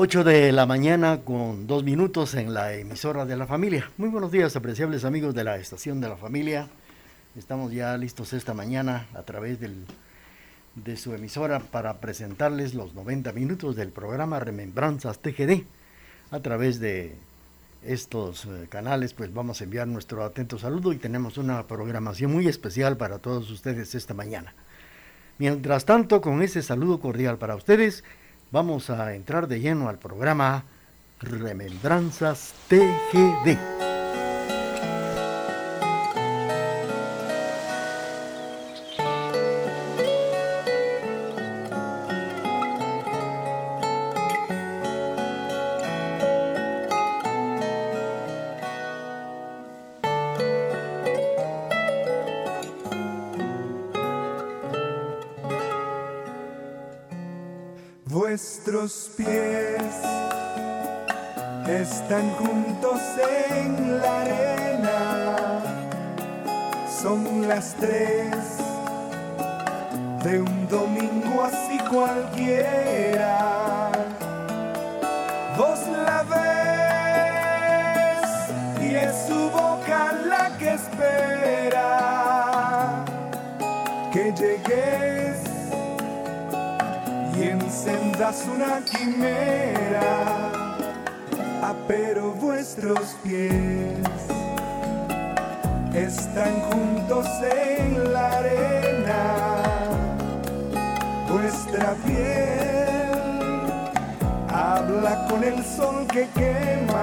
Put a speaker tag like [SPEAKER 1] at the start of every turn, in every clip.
[SPEAKER 1] 8 de la mañana con dos minutos en la emisora de la familia. Muy buenos días, apreciables amigos de la estación de la familia. Estamos ya listos esta mañana a través del, de su emisora para presentarles los 90 minutos del programa Remembranzas TGD. A través de estos eh, canales, pues vamos a enviar nuestro atento saludo y tenemos una programación muy especial para todos ustedes esta mañana. Mientras tanto, con ese saludo cordial para ustedes, vamos a entrar de lleno al programa Remembranzas TGD.
[SPEAKER 2] Están juntos en la arena, son las tres de un domingo así cualquiera. Vos la ves y es su boca la que espera que llegues y encendas una quimera, pero vuestros pies están juntos en la arena, vuestra piel habla con el sol que quema.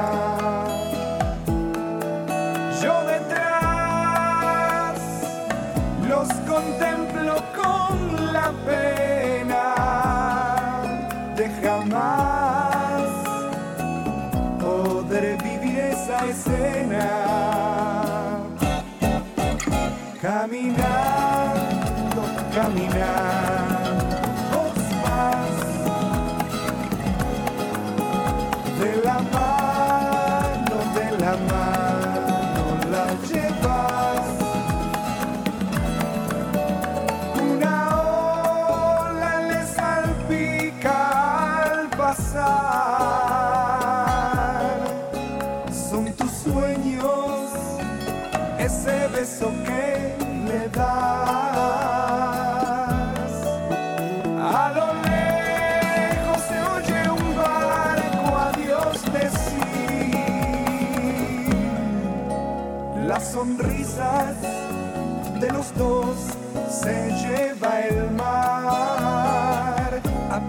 [SPEAKER 2] Se lleva el mar,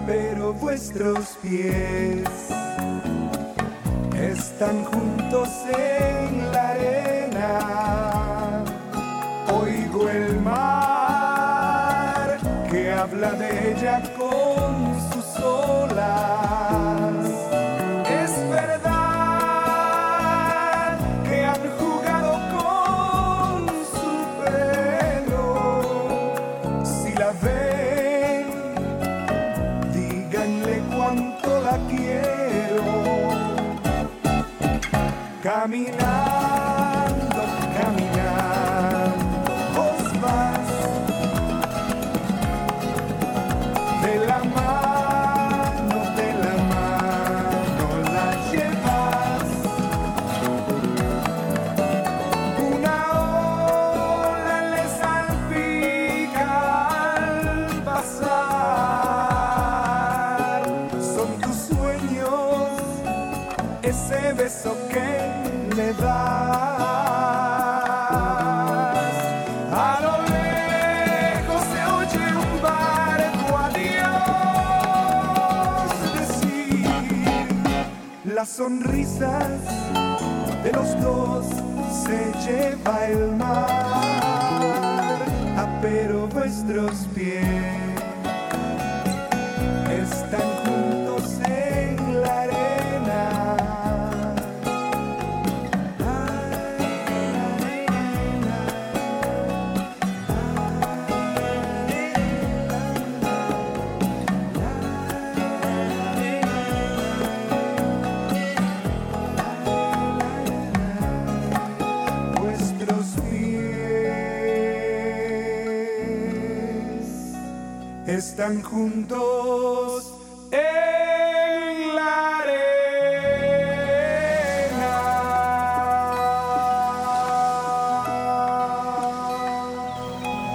[SPEAKER 2] pero vuestros pies están juntos en la arena. Oigo el mar que habla de ella con sus olas. están juntos en la arena.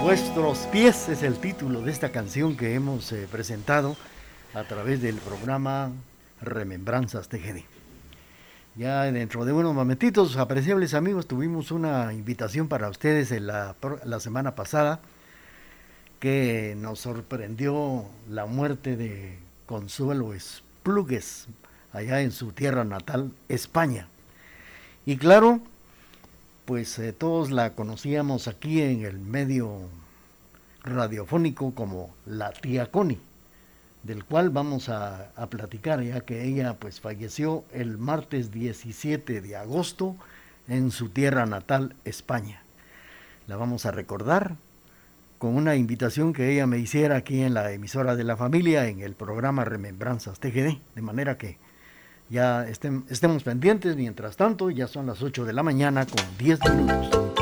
[SPEAKER 2] Vuestros pies
[SPEAKER 1] es el título de esta canción que hemos eh, presentado a través del programa Remembranzas TGD. Ya dentro de unos momentitos, apreciables amigos, tuvimos una invitación para ustedes en la semana pasada que nos sorprendió la muerte de Consuelo Esplugues allá en su tierra natal, España. Y claro, pues eh, todos la conocíamos aquí en el medio radiofónico como la tía Connie, del cual vamos a, a, platicar ya que ella pues falleció el martes 17 de agosto en su tierra natal, España. La vamos a recordar con una invitación que ella me hiciera aquí en la emisora de la familia en el programa Remembranzas TGD, de manera que ya estemos pendientes. Mientras tanto, ya son las 8 de la mañana con 10 minutos.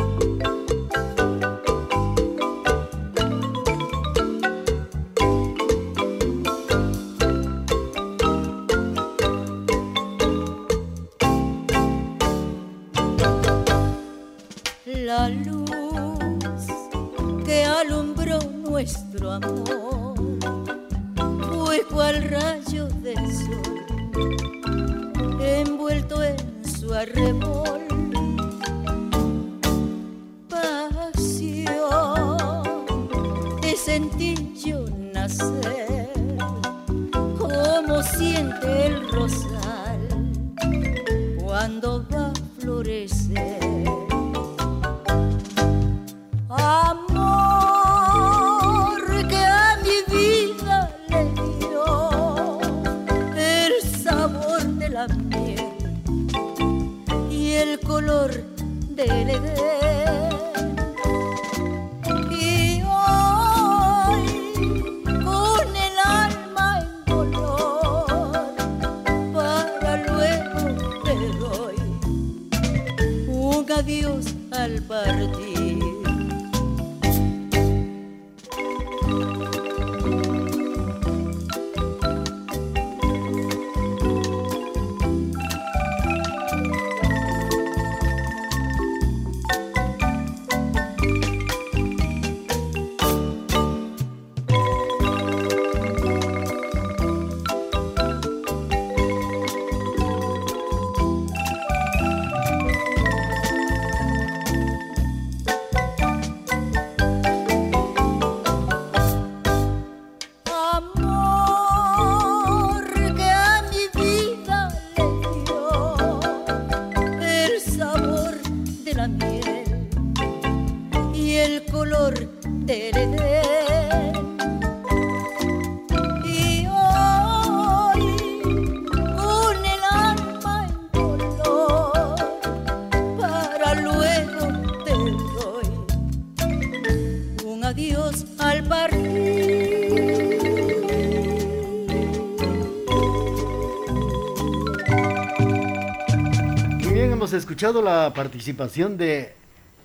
[SPEAKER 3] La
[SPEAKER 1] participación de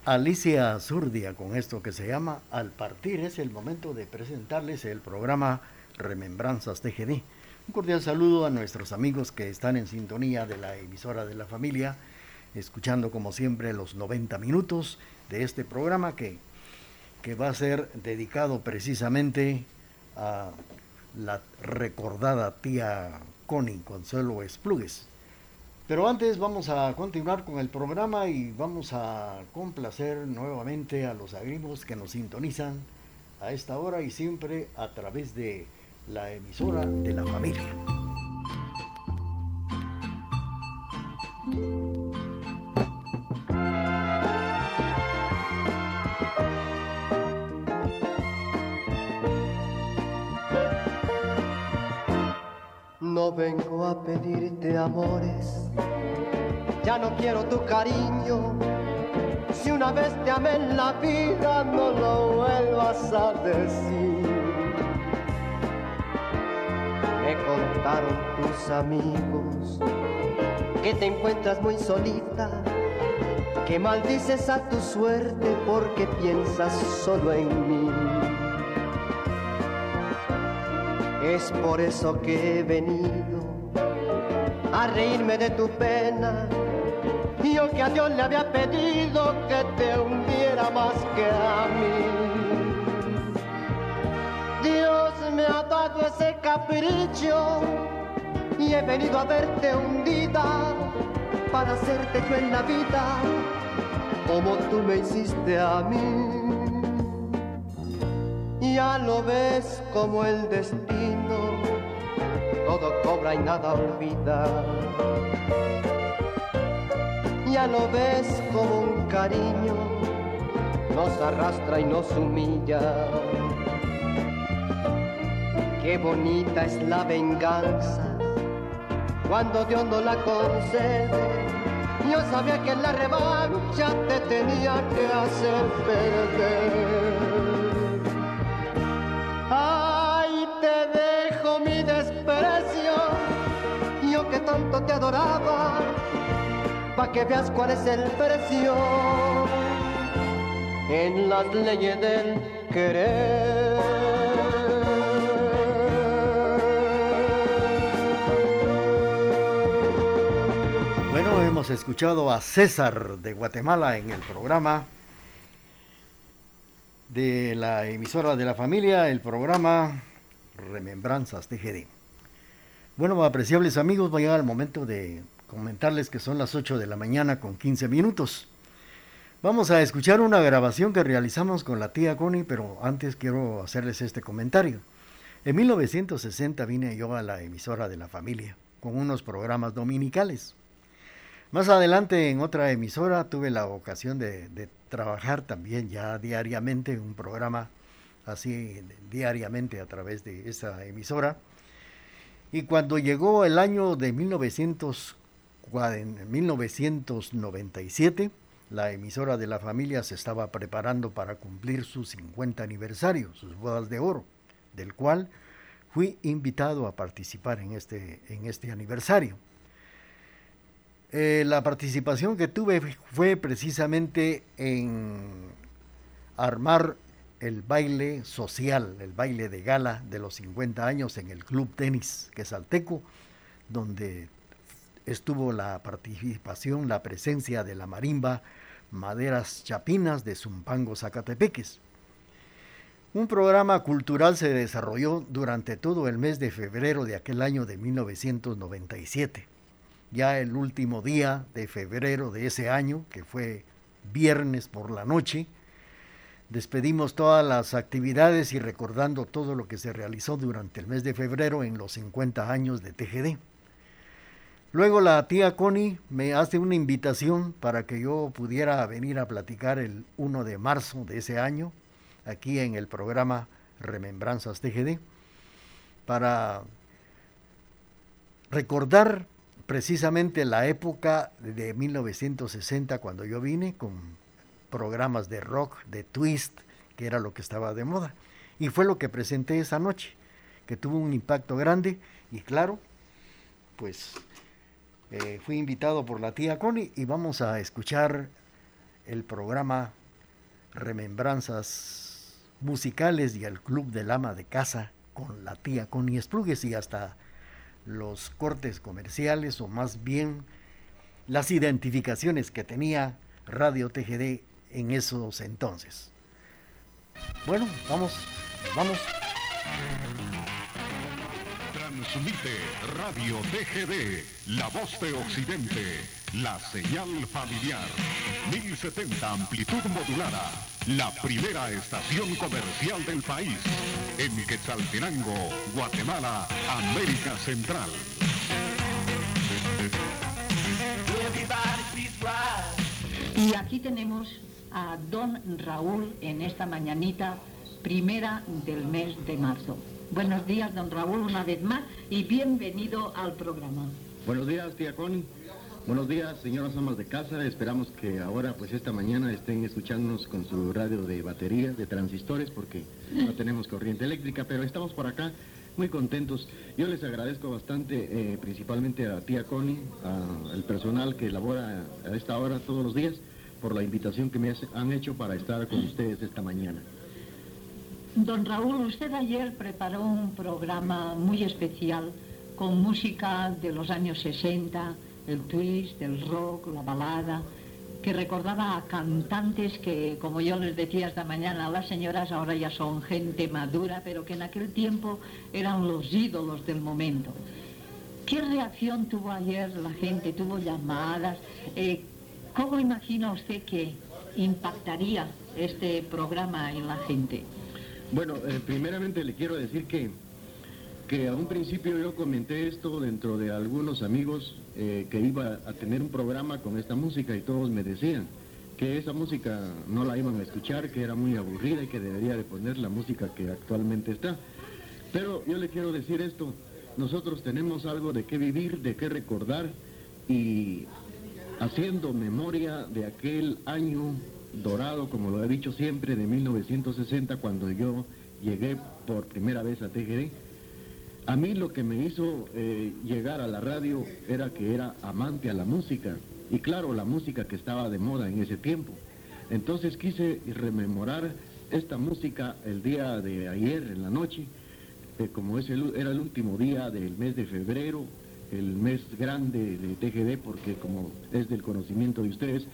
[SPEAKER 1] Alicia Zurdia con esto que se llama Al partir. Es el momento de presentarles el programa Remembranzas TGD. Un cordial saludo a nuestros amigos que están en sintonía de la emisora de la familia, escuchando como siempre los 90 minutos de este programa que, que va a ser dedicado precisamente a la recordada tía Connie Consuelo Esplugues. Pero antes vamos a continuar con el programa y vamos a complacer nuevamente a los agrimos que nos sintonizan a esta hora y siempre a través de la emisora de la familia.
[SPEAKER 4] No quiero tu cariño. Si una vez te amé en la vida, no lo vuelvas a decir. Me contaron tus amigos que te encuentras muy solita, que maldices a tu suerte porque piensas solo en mí. Es por eso que he venido a reírme de tu pena que a Dios le había pedido que te hundiera más que a mí. Dios me ha dado ese capricho y he venido a verte hundida para hacerte yo en la vida como tú me hiciste a mí. Ya lo ves como el destino, todo cobra y nada olvida ya lo ves como un cariño, nos arrastra y nos humilla. Qué bonita es la venganza cuando Dios no la concede. Yo sabía que la revancha te tenía que hacer perder. Que veas cuál es el precio en las leyes del querer.
[SPEAKER 1] Bueno, hemos escuchado a César de Guatemala en el programa de la emisora de la familia, el programa Remembranzas TGD. Bueno, apreciables amigos, va a llegar el momento de comentarles que son las 8 de la mañana con 15 minutos. Vamos a escuchar una grabación que realizamos con la tía Connie, pero antes quiero hacerles este comentario. En 1960 vine yo a la emisora de la familia con unos programas dominicales. Más adelante en otra emisora tuve la ocasión de, de trabajar también ya diariamente en un programa así diariamente a través de esa emisora. Y cuando llegó el año de 1940, 1997, la emisora de la familia se estaba preparando para cumplir su 50 aniversario, sus bodas de oro, del cual fui invitado a participar en este, en este aniversario. Eh, la participación que tuve fue precisamente en armar el baile social, el baile de gala de los 50 años en el Club Tenis Quesalteco, donde estuvo la participación, la presencia de la marimba Maderas Chapinas de Zumpango, Zacatepeques. Un programa cultural se desarrolló durante todo el mes de febrero de aquel año de 1997 ya el último día de febrero de ese año, que fue viernes por la noche, despedimos todas las actividades y recordando todo lo que se realizó durante el mes de febrero en los 50 años de TGD. Luego la tía Connie me hace una invitación para que yo pudiera venir a platicar el 1 de marzo de ese año, aquí en el programa Remembranzas TGD, para recordar precisamente la época de 1960 cuando yo vine con programas de rock, de twist, que era lo que estaba de moda. Y fue lo que presenté esa noche, que tuvo un impacto grande y claro, pues eh, fui invitado por la tía Connie y vamos a escuchar el programa Remembranzas Musicales y el Club del Ama de Casa con la tía Connie Esplugues y hasta los cortes comerciales o más bien las identificaciones que tenía Radio TGD en esos entonces. Bueno, vamos, vamos.
[SPEAKER 5] Transmite Radio TGD, la voz de Occidente, la señal familiar, 1070 amplitud modulada, la primera estación comercial del país, en Quetzaltenango, Guatemala, América Central.
[SPEAKER 6] Y aquí tenemos a don Raúl en esta mañanita primera del mes de marzo. Buenos días, don Raúl, una vez más y bienvenido al programa.
[SPEAKER 7] Buenos días, tía Connie. Buenos días, señoras amas de casa. Esperamos que ahora, pues esta mañana, estén escuchándonos con su radio de batería, de transistores, porque no tenemos corriente eléctrica, pero estamos por acá muy contentos. Yo les agradezco bastante, eh, principalmente a tía Connie, al personal que labora a esta hora todos los días, por la invitación que me han hecho para estar con ustedes esta mañana.
[SPEAKER 6] Don Raúl, usted ayer preparó un programa muy especial con música de los años 60, el twist, el rock, la balada, que recordaba a cantantes que, como yo les decía esta mañana, las señoras ahora ya son gente madura, pero que en aquel tiempo eran los ídolos del momento. ¿Qué reacción tuvo ayer la gente? ¿Tuvo llamadas? Eh, ¿Cómo imagina usted que impactaría este programa en la gente?
[SPEAKER 7] Bueno, eh, primeramente le quiero decir que, que a un principio yo comenté esto dentro de algunos amigos eh, que iba a tener un programa con esta música y todos me decían que esa música no la iban a escuchar, que era muy aburrida y que debería de poner la música que actualmente está. Pero yo le quiero decir esto, nosotros tenemos algo de qué vivir, de qué recordar y haciendo memoria de aquel año dorado, como lo he dicho siempre, de 1960, cuando yo llegué por primera vez a TGD. A mí lo que me hizo eh, llegar a la radio era que era amante a la música, y claro, la música que estaba de moda en ese tiempo. Entonces quise rememorar esta música el día de ayer, en la noche, eh, como es el- era el último día del mes de febrero, el mes grande de TGD, porque como es del conocimiento de ustedes,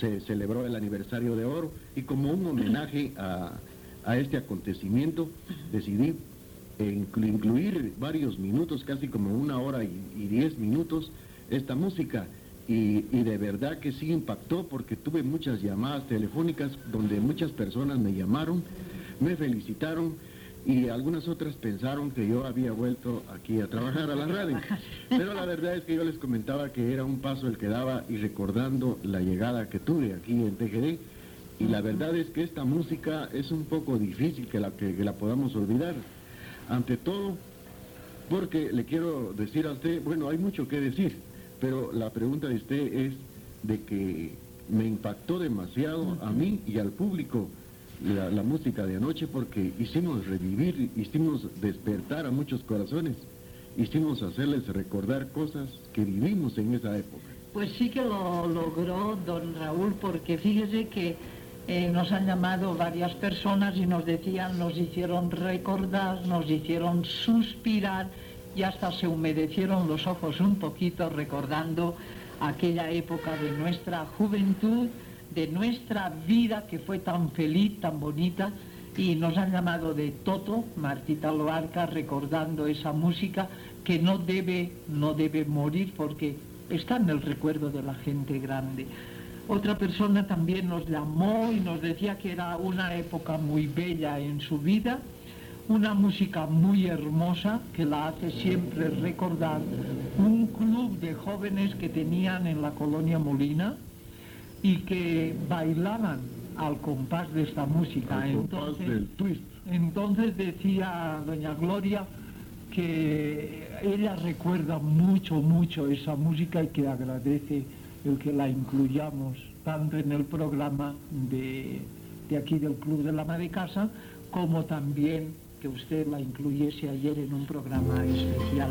[SPEAKER 7] se celebró el aniversario de oro y como un homenaje a, a este acontecimiento decidí eh, inclu- incluir varios minutos, casi como una hora y, diez minutos, esta música. Y de verdad que sí impactó porque tuve muchas llamadas telefónicas donde muchas personas me llamaron, me felicitaron y algunas otras pensaron que yo había vuelto aquí a trabajar a la radio. Pero la verdad es que yo les comentaba que era un paso el que daba y recordando la llegada que tuve aquí en TGD. Y la verdad es que esta música es un poco difícil que la, que, que la podamos olvidar. Ante todo, porque le quiero decir a usted, bueno, hay mucho que decir, pero la pregunta de usted es de que me impactó demasiado a mí y al público la, música de anoche porque hicimos revivir, hicimos despertar a muchos corazones, hicimos hacerles recordar cosas que vivimos en esa época.
[SPEAKER 6] Pues sí que lo logró don Raúl, porque fíjese que eh, nos han llamado varias personas y nos decían, nos hicieron recordar, nos hicieron suspirar y hasta se humedecieron los ojos un poquito recordando aquella época de nuestra juventud, de nuestra vida que fue tan feliz, tan bonita. Y nos han llamado de Toto, Martita Loarca, recordando esa música que no debe, no debe morir porque está en el recuerdo de la gente grande. Otra persona también nos llamó y nos decía que era una época muy bella en su vida, una música muy hermosa que la hace siempre recordar un club de jóvenes que tenían en la colonia Molina y que bailaban al compás de esta música.
[SPEAKER 7] Al compás
[SPEAKER 6] Entonces,
[SPEAKER 7] del twist.
[SPEAKER 6] entonces decía doña Gloria que ella recuerda mucho, mucho esa música y que agradece el que la incluyamos tanto en el programa de, de aquí del Club de la Ama de Casa como también que usted la incluyese ayer en un programa especial.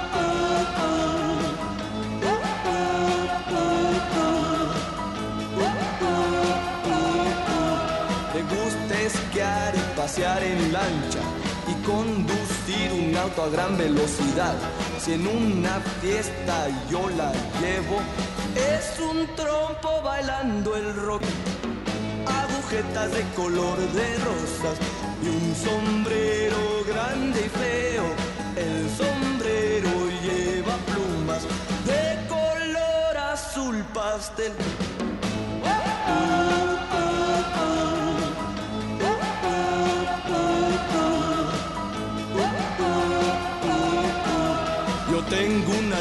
[SPEAKER 8] esquiar y pasear en lancha y conducir un auto a gran velocidad. Si en una fiesta yo la llevo, es un trompo bailando el rock. Agujetas de color de rosas y un sombrero grande y feo. El sombrero lleva plumas de color azul pastel.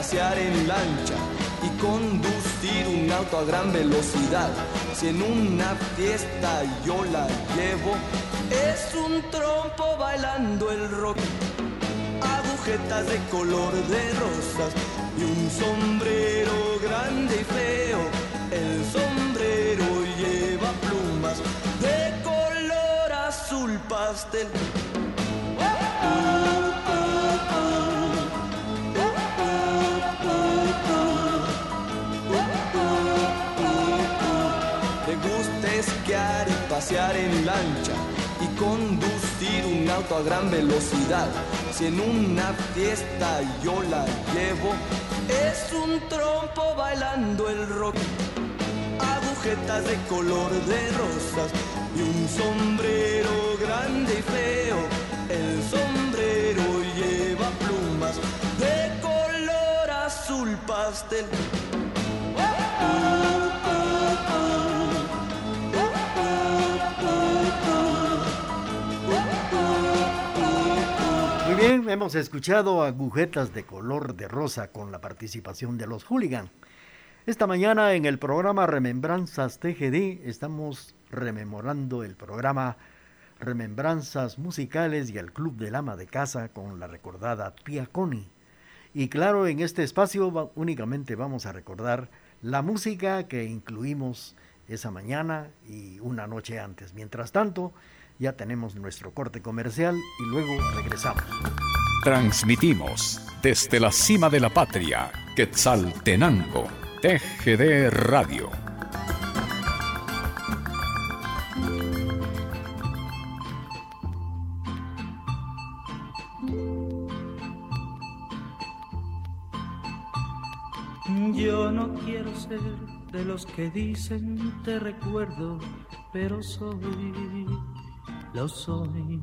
[SPEAKER 8] pasear en lancha y conducir un auto a gran velocidad. Si en una fiesta yo la llevo, es un trompo bailando el rock. Agujetas de color de rosas y un sombrero grande y feo. El sombrero lleva plumas de color azul pastel. Y pasear en lancha y conducir un auto a gran velocidad. Si en una fiesta yo la llevo, es un trompo bailando el rock. Agujetas de color de rosas y un sombrero grande y feo. El sombrero lleva plumas de color azul pastel.
[SPEAKER 1] Bien, hemos escuchado agujetas de color de rosa con la participación de los hooligan. Esta mañana en el programa Remembranzas TGD estamos rememorando el programa Remembranzas Musicales y el Club del Ama de Casa con la recordada Tía Connie. Y claro, en este espacio únicamente vamos a recordar la música que incluimos esa mañana y una noche antes. Mientras tanto, ya tenemos nuestro corte comercial y luego regresamos.
[SPEAKER 9] Transmitimos desde la cima de la patria, Quetzaltenango, TGD Radio.
[SPEAKER 10] Yo no quiero ser de los que dicen te recuerdo, pero soy, lo soy.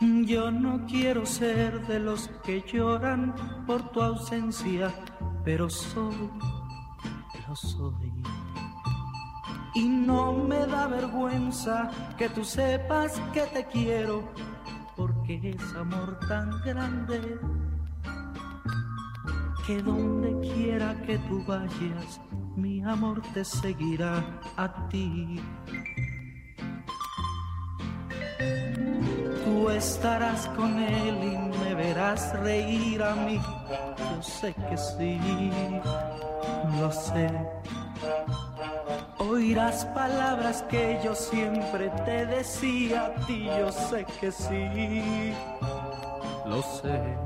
[SPEAKER 10] Yo no quiero ser de los que lloran por tu ausencia, pero soy, lo soy. Y no me da vergüenza que tú sepas que te quiero, porque es amor tan grande que donde quiera que tú vayas, mi amor te seguirá a ti. Estarás con él y me verás reír a mí. Yo sé que sí, lo sé. Oirás palabras que yo siempre te decía a ti. Yo sé que sí, lo sé.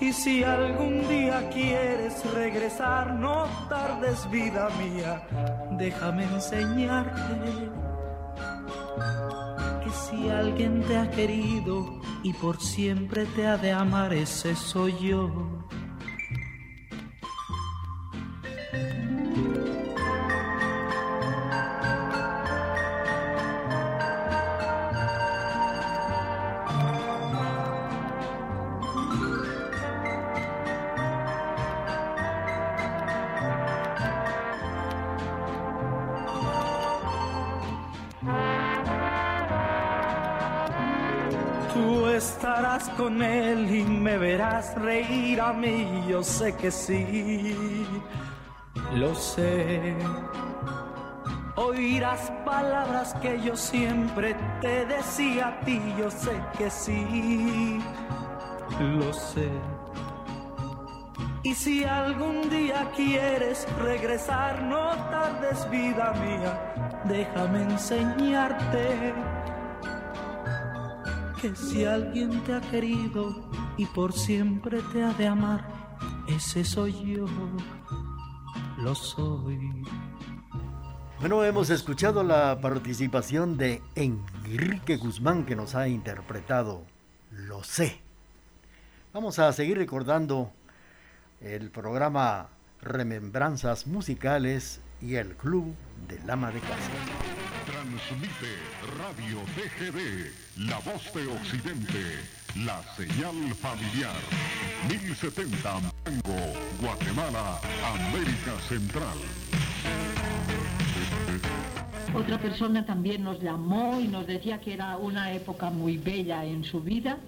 [SPEAKER 10] Y si algún día quieres regresar, no tardes vida mía, déjame enseñarte si alguien te ha querido y por siempre te ha de amar, ese soy yo. Tú estarás con él y me verás reír a mí, yo sé que sí, lo sé. Oirás palabras que yo siempre te decía a ti, yo sé que sí, lo sé. Y si algún día quieres regresar, no tardes vida mía, déjame enseñarte que si alguien te ha querido y por siempre te ha de amar, ese soy yo, lo soy.
[SPEAKER 1] Bueno, hemos escuchado la participación de Enrique Guzmán que nos ha interpretado Lo sé. Vamos a seguir recordando el programa Remembranzas Musicales y el Club del Ama de Casa.
[SPEAKER 5] Transmite Radio TGD, La Voz de Occidente, la señal familiar. 1070 Mango, Guatemala, América Central.
[SPEAKER 6] Otra persona también nos llamó y nos decía que era una época muy bella en su vida,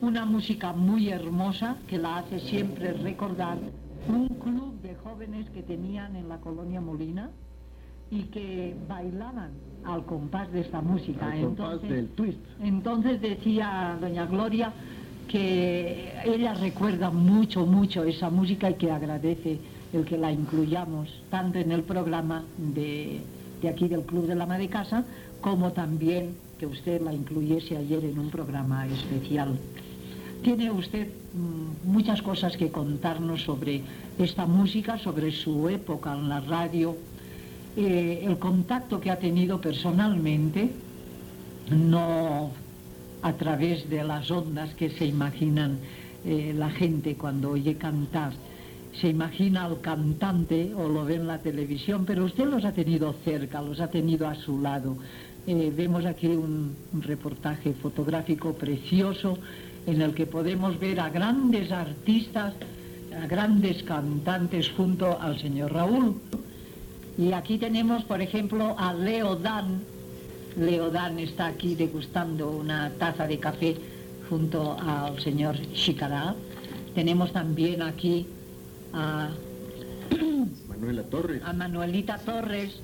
[SPEAKER 6] una música muy hermosa que la hace siempre recordar un club de jóvenes que tenían en la colonia Molina y que bailaban al compás de esta música.
[SPEAKER 7] Al compás del twist.
[SPEAKER 6] Entonces decía doña Gloria que ella recuerda mucho, mucho esa música y que agradece el que la incluyamos tanto en el programa de, de aquí del Club de la Ama de Casa como también que usted la incluyese ayer en un programa especial. Tiene usted mm, muchas cosas que contarnos sobre esta música, sobre su época en la radio, eh, el contacto que ha tenido personalmente, no a través de las ondas que se imaginan eh, la gente cuando oye cantar. Se imagina al cantante o lo ve en la televisión, pero usted los ha tenido cerca, los ha tenido a su lado. Eh, vemos aquí un, un reportaje fotográfico precioso en el que podemos ver a grandes artistas, a grandes cantantes junto al señor Raúl. Y aquí tenemos, por ejemplo, a Leo Dan. Leo Dan está aquí degustando una taza de café junto al señor Chicará. Tenemos también aquí a,
[SPEAKER 7] Manuela Torres.
[SPEAKER 6] a Manuelita Torres,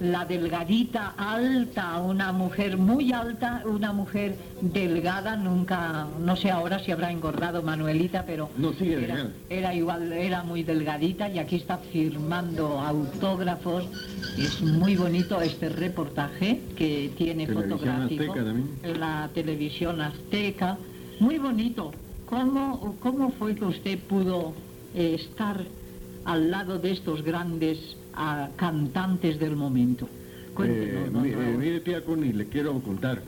[SPEAKER 6] la delgadita alta, una mujer muy alta, una mujer delgada, nunca, no sé ahora si habrá engordado Manuelita, pero
[SPEAKER 7] No, sigue
[SPEAKER 6] era, era igual, era muy delgadita y aquí está firmando autógrafos. Es muy bonito este reportaje que tiene
[SPEAKER 7] Televisión
[SPEAKER 6] fotográfico. En la televisión azteca. Muy bonito. ¿Cómo, cómo fue que usted pudo eh, estar al lado de estos grandes ah, cantantes del momento? Cuéntenos,
[SPEAKER 7] Eh, eh, mire, tía Connie, le quiero contar.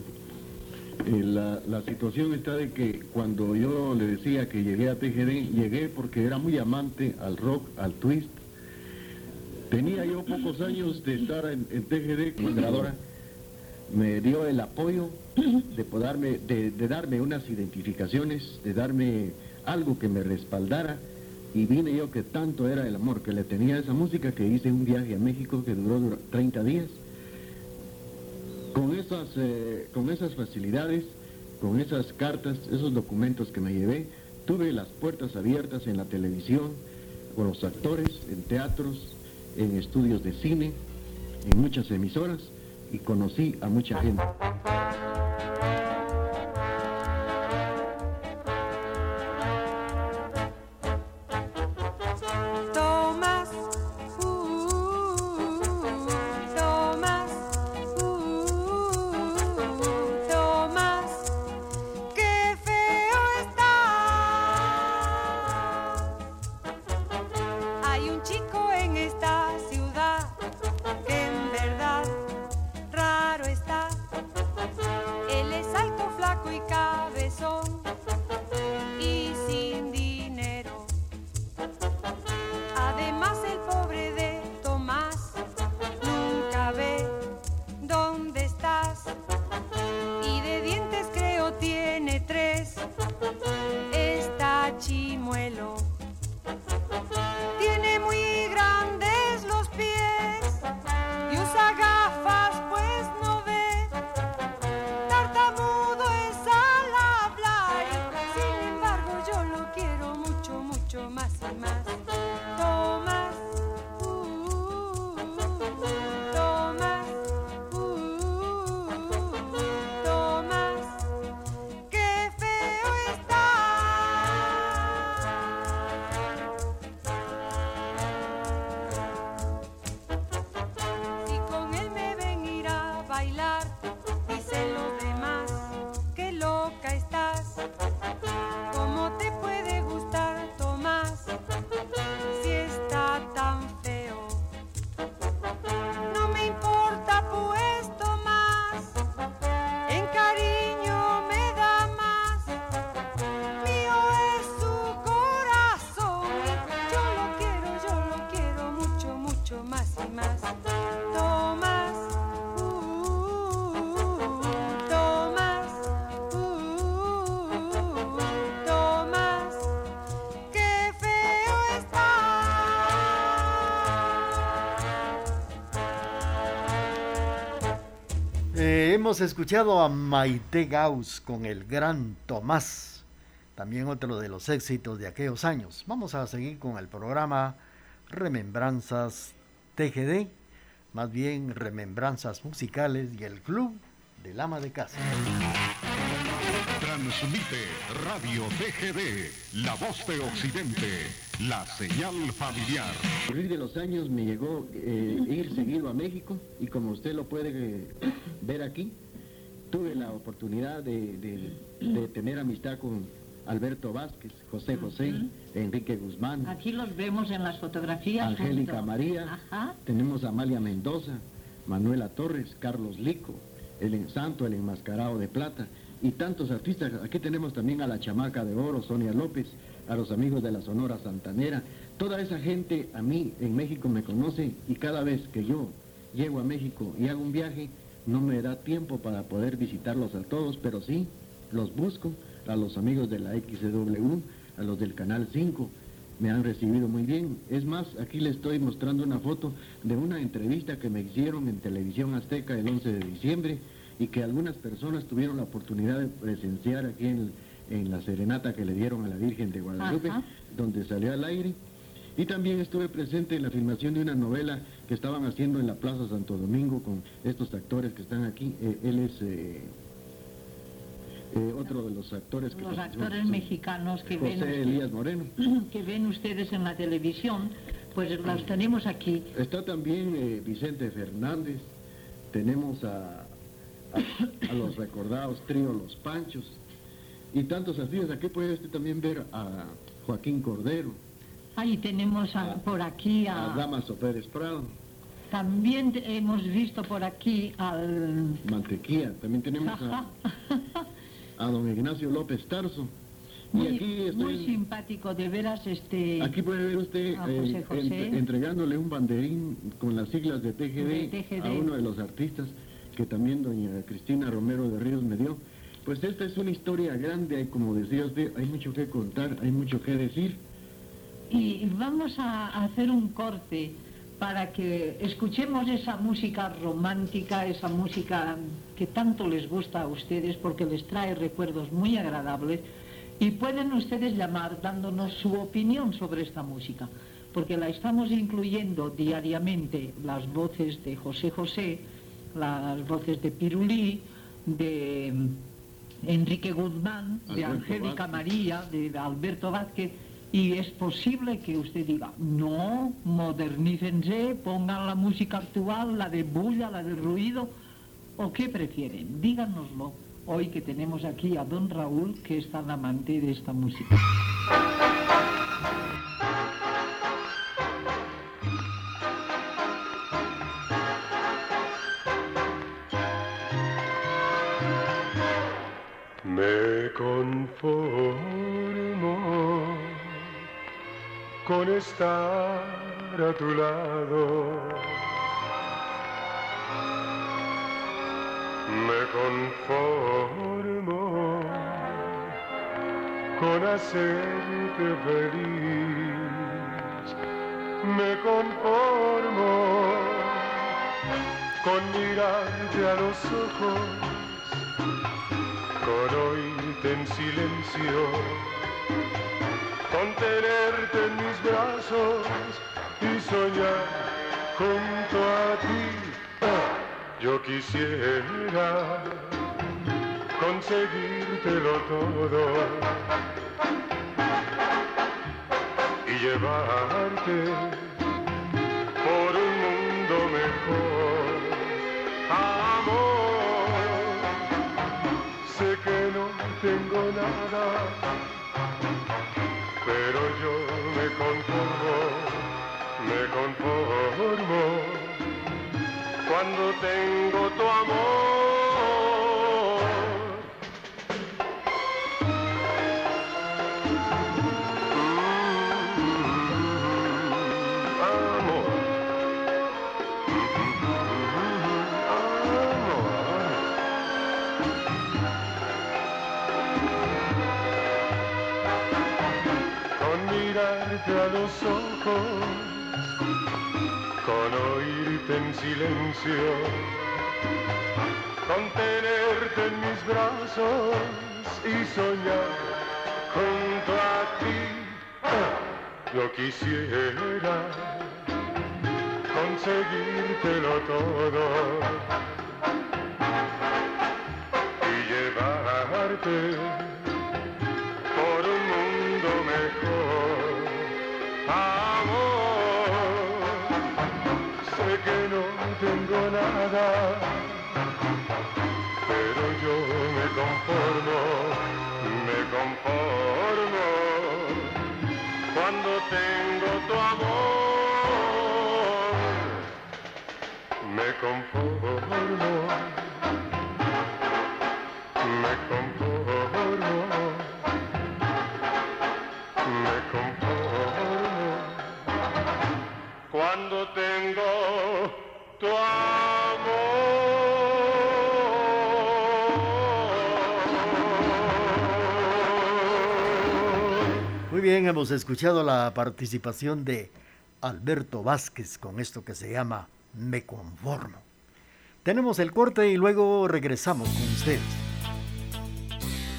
[SPEAKER 7] Eh, la, la situación está de que cuando yo le decía que llegué a TGD, llegué porque era muy amante al rock, al twist. Tenía yo pocos años de estar en, en TGD entrenadora. Me dio el apoyo de, poderme, de, de darme unas identificaciones, de darme algo que me respaldara. Y vine yo que tanto era el amor que le tenía a esa música que hice un viaje a México que duró dura- 30 días con esas, eh, con esas facilidades, con esas cartas, esos documentos que me llevé, tuve las puertas abiertas en la televisión, con los actores, en teatros, en estudios de cine, en muchas emisoras y conocí a mucha gente.
[SPEAKER 1] Hemos escuchado a Maite Gauss con el gran Tomás, también otro de los éxitos de aquellos años. Vamos a seguir con el programa Remembranzas TGD, más bien Remembranzas Musicales y el Club del Ama de Casa.
[SPEAKER 5] Transmite Radio TGD, la voz de Occidente, la señal familiar.
[SPEAKER 7] A de los años me llegó eh, ir seguido a México y como usted lo puede eh, ver aquí, tuve la oportunidad de, de- de tener amistad con Alberto Vázquez, José José, Enrique Guzmán,
[SPEAKER 6] Aquí los vemos en las fotografías.
[SPEAKER 7] Angélica
[SPEAKER 6] junto.
[SPEAKER 7] María,
[SPEAKER 6] Ajá.
[SPEAKER 7] tenemos a Amalia Mendoza, Manuela Torres, Carlos Lico, el en- Santo, el enmascarado de plata y tantos artistas. Aquí tenemos también a la chamaca de oro, Sonia López, a los amigos de la Sonora Santanera. Toda esa gente a mí en México me conoce y cada vez que yo llego a México y hago un viaje, no me da tiempo para poder visitarlos a todos, pero sí los busco a los amigos de la XW, a los del Canal 5, me han recibido muy bien. Es más, aquí les estoy mostrando una foto de una entrevista que me hicieron en Televisión Azteca el 11 de diciembre y que algunas personas tuvieron la oportunidad de presenciar aquí en, en la serenata que le dieron a la Virgen de Guadalupe,
[SPEAKER 6] Ajá.
[SPEAKER 7] donde salió al aire. Y también estuve presente en la filmación de una novela que estaban haciendo en la Plaza Santo Domingo con estos actores que están aquí. Eh, él es eh, eh, otro de los actores que
[SPEAKER 6] Los actores mexicanos que ven,
[SPEAKER 7] José
[SPEAKER 6] usted-
[SPEAKER 7] Elías Moreno.
[SPEAKER 6] que ven ustedes en la televisión, pues los tenemos aquí.
[SPEAKER 7] Está también Vicente Fernández, tenemos a, a- a los recordados trío Los Panchos y tantos artistas. Aquí puede usted también ver a Joaquín Cordero,
[SPEAKER 6] Ahí tenemos a- por aquí
[SPEAKER 7] a
[SPEAKER 6] a...
[SPEAKER 7] Damaso Pérez Prado,
[SPEAKER 6] También hemos visto por aquí al...
[SPEAKER 7] Mantequilla, también tenemos a, a don Ignacio López Tarso. Y
[SPEAKER 6] Muy, simpático, de veras, este...
[SPEAKER 7] aquí puede ver usted eh,
[SPEAKER 6] José José.
[SPEAKER 7] entre- entregándole un banderín con las siglas de TGD,
[SPEAKER 6] De TGD.
[SPEAKER 7] a uno de los artistas que también doña Cristina Romero de Ríos me dio. Pues esta es una historia grande, como decía usted, hay mucho que contar, hay mucho que decir.
[SPEAKER 6] Y vamos a hacer un corte para que escuchemos esa música romántica, esa música que tanto les gusta a ustedes porque les trae recuerdos muy agradables y pueden ustedes llamar dándonos su opinión sobre esta música, porque la estamos incluyendo diariamente las voces de José José, las voces de Pirulí, de mm, Enrique Guzmán, de Angélica. María, de Alberto Vázquez, y es posible que usted diga, no, modernícense, pongan la música actual, la de bulla, la de ruido, o qué prefieren, díganoslo. Hoy que tenemos aquí a don Raúl, que es tan amante de esta música.
[SPEAKER 11] Conformo con estar a tu lado. Me conformo con hacerte feliz. Me conformo con mirarte a los ojos en silencio, con tenerte en mis brazos y soñar junto a ti. Yo quisiera conseguírtelo todo y llevarte tengo nada, pero yo me conformo, me conformo cuando tengo tu amor. Con oírte en silencio, contenerte en mis brazos y soñar junto a ti. Yo quisiera conseguírtelo todo y llevarte tengo nada, pero yo me conformo, me conformo cuando tengo tu amor. Me conformo,
[SPEAKER 1] Muy bien, hemos escuchado la participación de Alberto Vázquez con esto que se llama Me conformo. Tenemos el corte y luego regresamos con ustedes.